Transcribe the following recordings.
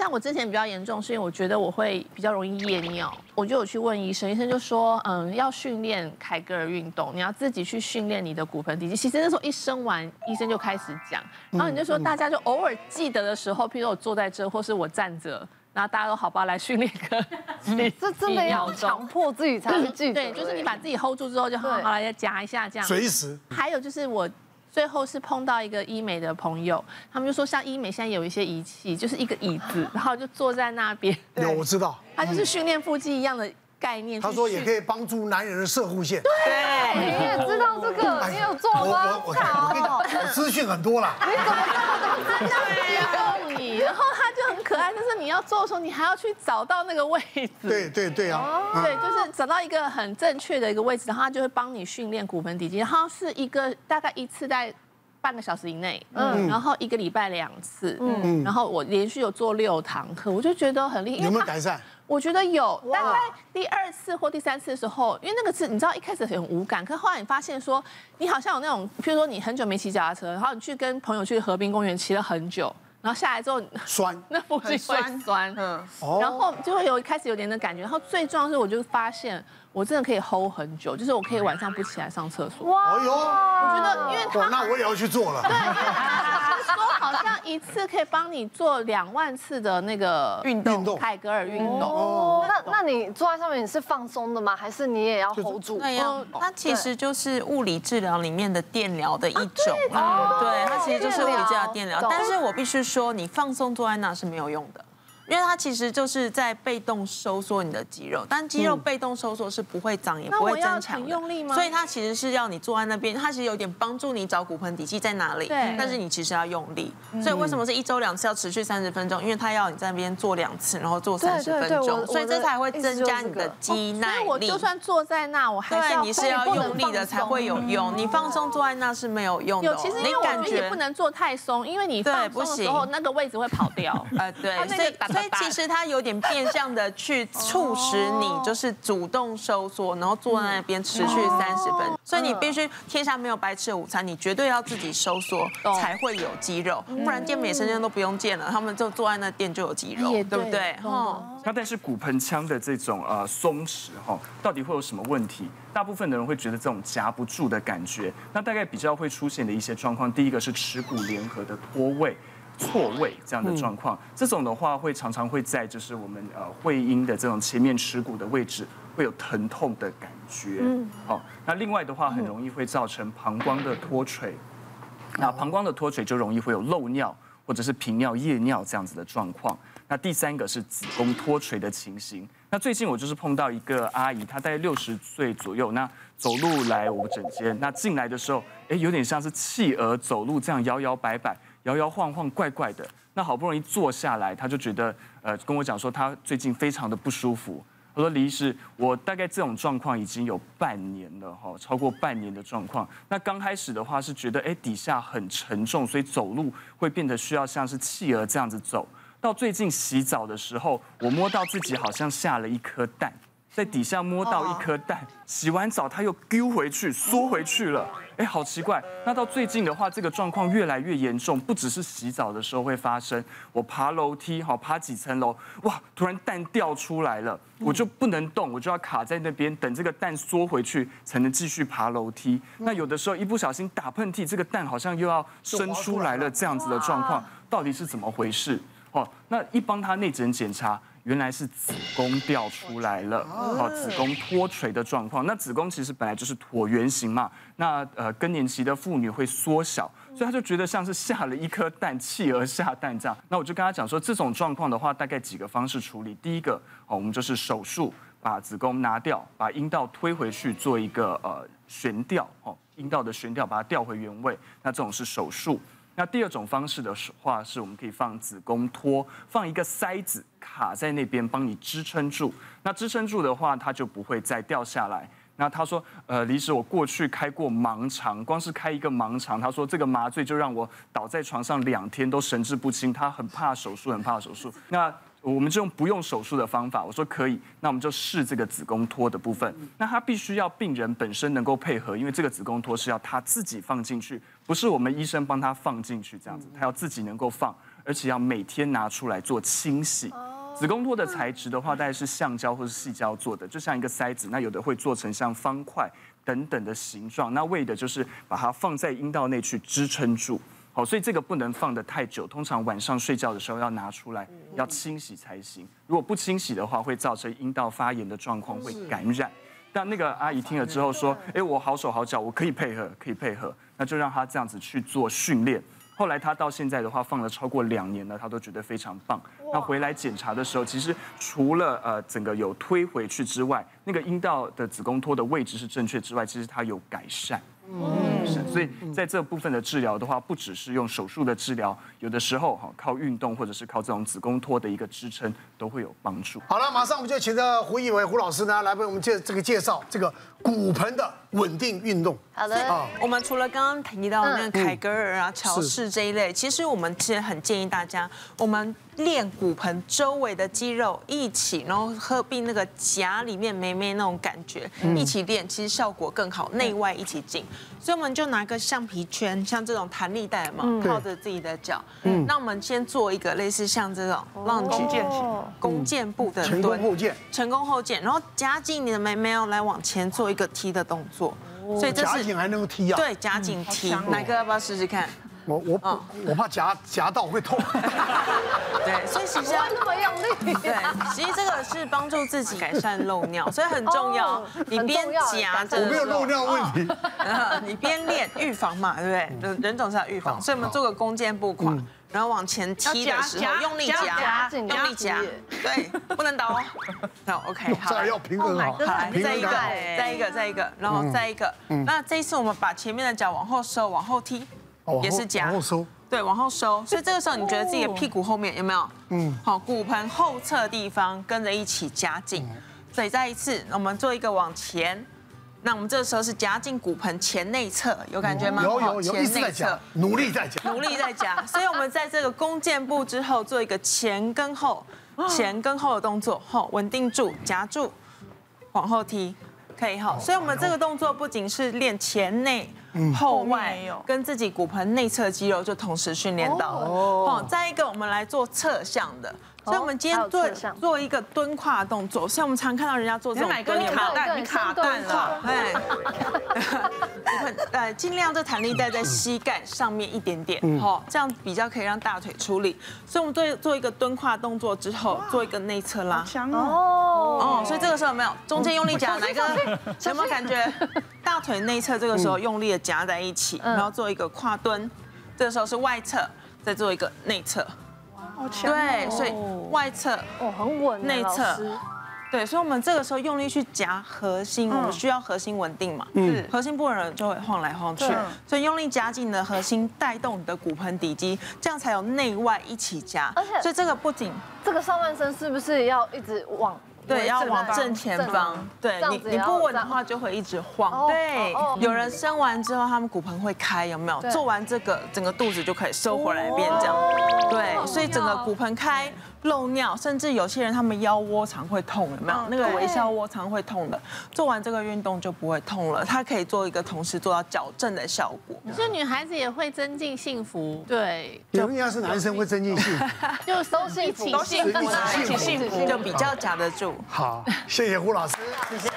像我之前比较严重，是因为我觉得我会比较容易夜尿，我就有去问医生，医生就说，嗯，要训练凯格尔运动，你要自己去训练你的骨盆底肌。其实那时候一生完，医生就开始讲，然后你就说大家就偶尔记得的时候，譬如我坐在这，或是我站着。然后大家都好吧，来训练个，这真的要强迫自己才能记得。对，就是你把自己 hold 住之后，就好好来夹一下这样。随时。还有就是我最后是碰到一个医美的朋友，他们就说像医美现在有一些仪器，就是一个椅子，然后就坐在那边。有，我知道。他就是训练腹肌一样的概念。他说也可以帮助男人的射护线。对，你也知道这个，你有做吗？我我我我资讯很多啦。你怎么这么多？用你，然后。很可爱，就是你要做的时候，你还要去找到那个位置。对对对啊，对，就是找到一个很正确的一个位置，然后他就会帮你训练骨盆底肌。然后是一个大概一次在半个小时以内，嗯，然后一个礼拜两次，嗯，然后我连续有做六堂课，我就觉得很厉害。有没有改善？我觉得有，大概第二次或第三次的时候，因为那个是你知道一开始很无感，可是后来你发现说，你好像有那种，譬如说你很久没骑脚踏车，然后你去跟朋友去河滨公园骑了很久。然后下来之后酸，那腹肌会酸，嗯，然后就会有一开始有点的感觉，然后最重要的是，我就发现我真的可以 hold 很久，就是我可以晚上不起来上厕所。哇，哎呦，我觉得因为他，那我也要去做了。对，一次可以帮你做两万次的那个运动，凯格尔运动。哦，那那你坐在上面你是放松的吗？还是你也要 hold 住？那要，它其实就是物理治疗里面的电疗的一种。对，它其实就是物理治疗电疗，但是我必须说，你放松坐在那是没有用的。因为它其实就是在被动收缩你的肌肉，但肌肉被动收缩是不会长也不会增强的。所以它其实是要你坐在那边，它其实有点帮助你找骨盆底肌在哪里。对。但是你其实要用力。所以为什么是一周两次要持续三十分钟？因为它要你在那边做两次，然后做三十分钟，所以这才会增加你的肌耐力。所以我就算坐在那，我还。对，你是要用力的才会有用。你放松坐在那是没有用的。有，其实因为我觉不能坐太松，因为你放松的时候那个位置会跑掉。呃，对。所以所以其实它有。点变相的去促使你，就是主动收缩，然后坐在那边持续三十分钟。所以你必须天下没有白吃的午餐，你绝对要自己收缩才会有肌肉，不然健美生生都不用健了，他们就坐在那垫就有肌肉，对不对？哦。那但是骨盆腔的这种呃松弛哈，到底会有什么问题？大部分的人会觉得这种夹不住的感觉。那大概比较会出现的一些状况，第一个是耻骨联合的脱位。错位这样的状况，这种的话会常常会在就是我们呃会阴的这种前面耻骨的位置会有疼痛的感觉。好，那另外的话很容易会造成膀胱的脱垂，那膀胱的脱垂就容易会有漏尿或者是频尿、夜尿这样子的状况。那第三个是子宫脱垂的情形。那最近我就是碰到一个阿姨，她大概六十岁左右，那走路来我们诊间，那进来的时候，哎，有点像是企鹅走路这样摇摇摆摆。摇摇晃晃，怪怪的。那好不容易坐下来，他就觉得，呃，跟我讲说他最近非常的不舒服。他说：“李医师，我大概这种状况已经有半年了，哈，超过半年的状况。那刚开始的话是觉得，哎，底下很沉重，所以走路会变得需要像是企鹅这样子走。到最近洗澡的时候，我摸到自己好像下了一颗蛋，在底下摸到一颗蛋。洗完澡，他又丢回去，缩回去了。”哎，好奇怪！那到最近的话，这个状况越来越严重，不只是洗澡的时候会发生，我爬楼梯，好爬几层楼，哇，突然蛋掉出来了，我就不能动，我就要卡在那边等这个蛋缩回去，才能继续爬楼梯。那有的时候一不小心打喷嚏，这个蛋好像又要生出来了，这样子的状况到底是怎么回事？哦，那一帮他内诊检查。原来是子宫掉出来了，哦，子宫脱垂的状况。那子宫其实本来就是椭圆形嘛，那呃更年期的妇女会缩小，所以她就觉得像是下了一颗蛋，弃而下蛋这样。那我就跟她讲说，这种状况的话，大概几个方式处理。第一个，哦，我们就是手术把子宫拿掉，把阴道推回去做一个呃悬吊，哦，阴道的悬吊把它吊回原位。那这种是手术。那第二种方式的话，是我们可以放子宫托，放一个塞子卡在那边，帮你支撑住。那支撑住的话，它就不会再掉下来。那他说，呃，李医师，我过去开过盲肠，光是开一个盲肠，他说这个麻醉就让我倒在床上两天都神志不清，他很怕手术，很怕手术。那我们就用不用手术的方法，我说可以，那我们就试这个子宫托的部分。那它必须要病人本身能够配合，因为这个子宫托是要他自己放进去，不是我们医生帮他放进去这样子，他要自己能够放。而且要每天拿出来做清洗。子宫托的材质的话，大概是橡胶或是细胶做的，就像一个塞子。那有的会做成像方块等等的形状，那为的就是把它放在阴道内去支撑住。好，所以这个不能放得太久，通常晚上睡觉的时候要拿出来，要清洗才行。如果不清洗的话，会造成阴道发炎的状况，会感染。但那个阿姨听了之后说：“哎，我好手好脚，我可以配合，可以配合。”那就让她这样子去做训练。后来她到现在的话放了超过两年了，她都觉得非常棒。那回来检查的时候，其实除了呃整个有推回去之外，那个阴道的子宫托的位置是正确之外，其实它有改善。嗯，所以在这部分的治疗的话，不只是用手术的治疗，有的时候哈靠运动或者是靠这种子宫托的一个支撑都会有帮助。好了，马上我们就请着胡以伟胡老师呢来为我们介这个介绍这个骨盆的稳定运动。好的，我们除了刚刚提到的那个凯格尔啊、乔氏这一类，其实我们其实很建议大家，我们。练骨盆周围的肌肉一起，然后合并那个夹里面梅梅那种感觉，一起练，其实效果更好，内外一起进。所以我们就拿个橡皮圈，像这种弹力带嘛，靠着自己的脚。嗯，那我们先做一个类似像这种让弓箭弓箭步的成功后箭，成功后箭，然后夹紧你的妹妹，来往前做一个踢的动作。所以这是夹紧还能踢啊？对，夹紧踢。哪个要不要试试看？我我我怕夹夹到会痛。对，所以其实要那么用力。对，其实这个是帮助自己改善漏尿，所以很重要。你边夹着，我没有漏尿问题。你边练预防嘛，对不对？人总是要预防，所以我们做个弓箭步跨，然后往前踢的时候用力夹，用力夹，对，不能倒。好，OK，好。再要平衡好，来，再一个，再一个，再一个，然后再一个。那这一次我们把前面的脚往后收，往后踢。也是夹，往后收，对，往后收。所以这个时候，你觉得自己的屁股后面有没有？嗯，好，骨盆后侧地方跟着一起夹紧。所以再一次，我们做一个往前。那我们这个时候是夹进骨盆前内侧，有感觉吗？有有有，前内侧，努力在夹，努力在夹。所以我们在这个弓箭步之后，做一个前跟后、前跟后的动作，后稳定住，夹住，往后踢，可以哈。所以我们这个动作不仅是练前内。后外跟自己骨盆内侧肌肉就同时训练到了。哦，再一个，我们来做侧向的。所以，我们今天做做一个蹲胯动作。像我们常看到人家做这种蹲胯，你卡断了，哎，呃，尽量这弹力带在膝盖上面一点点，好，这样比较可以让大腿出力。所以，我们做做一个蹲胯动作之后，做一个内侧拉。哦哦，所以这个时候有没有中间用力夹？哪个有没有感觉？大腿内侧这个时候用力的夹在一起，然后做一个跨蹲。这个时候是外侧，再做一个内侧。对，所以外侧哦很稳，内侧对，所以我们这个时候用力去夹核心，我们需要核心稳定嘛，嗯，核心不稳就会晃来晃去，所以用力夹紧你的核心，带动你的骨盆底肌，这样才有内外一起夹。而且，所以这个不仅这个上半身是不是要一直往？对，要往正前方。对你，你不稳的话就会一直晃。对，有人生完之后，他们骨盆会开，有没有？做完这个，整个肚子就可以收回来，变这样。对，所以整个骨盆开。漏尿，甚至有些人他们腰窝常会痛，有没有？那个微笑窝常会痛的，做完这个运动就不会痛了。它可以做一个同时做到矫正的效果。所以女孩子也会增进幸福，对。有要是男生会增进幸福，就都是一起幸福，一起幸福，就比较夹得住。好，谢谢胡老师，谢谢。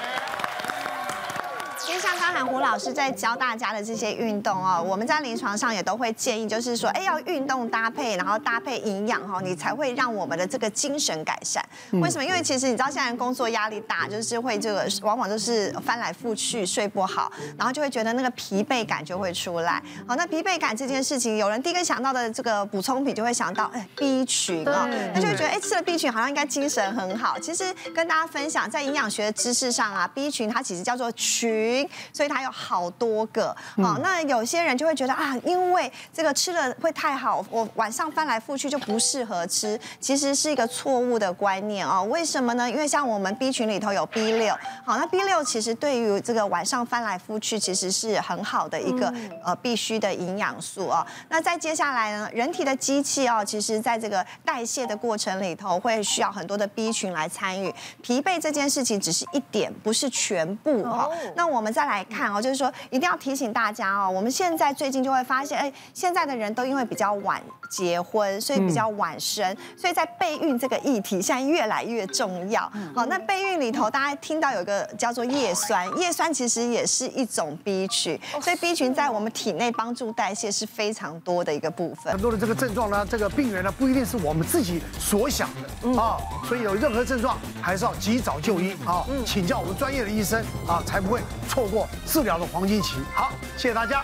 就像刚才胡老师在教大家的这些运动哦，我们在临床上也都会建议，就是说，哎，要运动搭配，然后搭配营养哈，你才会让我们的这个精神改善。为什么？因为其实你知道，现在工作压力大，就是会这个，往往都是翻来覆去，睡不好，然后就会觉得那个疲惫感就会出来。好，那疲惫感这件事情，有人第一个想到的这个补充品就会想到，哎，B 群啊，那就会觉得，哎，吃了 B 群好像应该精神很好。其实跟大家分享，在营养学的知识上啊，B 群它其实叫做群。所以它有好多个，好，那有些人就会觉得啊，因为这个吃了会太好，我晚上翻来覆去就不适合吃，其实是一个错误的观念啊。为什么呢？因为像我们 B 群里头有 B 六，好，那 B 六其实对于这个晚上翻来覆去其实是很好的一个呃必须的营养素啊。那再接下来呢，人体的机器哦，其实在这个代谢的过程里头会需要很多的 B 群来参与，疲惫这件事情只是一点，不是全部哈。那我们。再来看哦，就是说一定要提醒大家哦，我们现在最近就会发现，哎，现在的人都因为比较晚结婚，所以比较晚生，所以在备孕这个议题现在越来越重要。好，那备孕里头大家听到有一个叫做叶酸，叶酸其实也是一种 B 群，所以 B 群在我们体内帮助代谢是非常多的一个部分。很多的这个症状呢，这个病人呢不一定是我们自己所想的啊，所以有任何症状还是要及早就医啊，请教我们专业的医生啊，才不会错过治疗的黄金期。好，谢谢大家，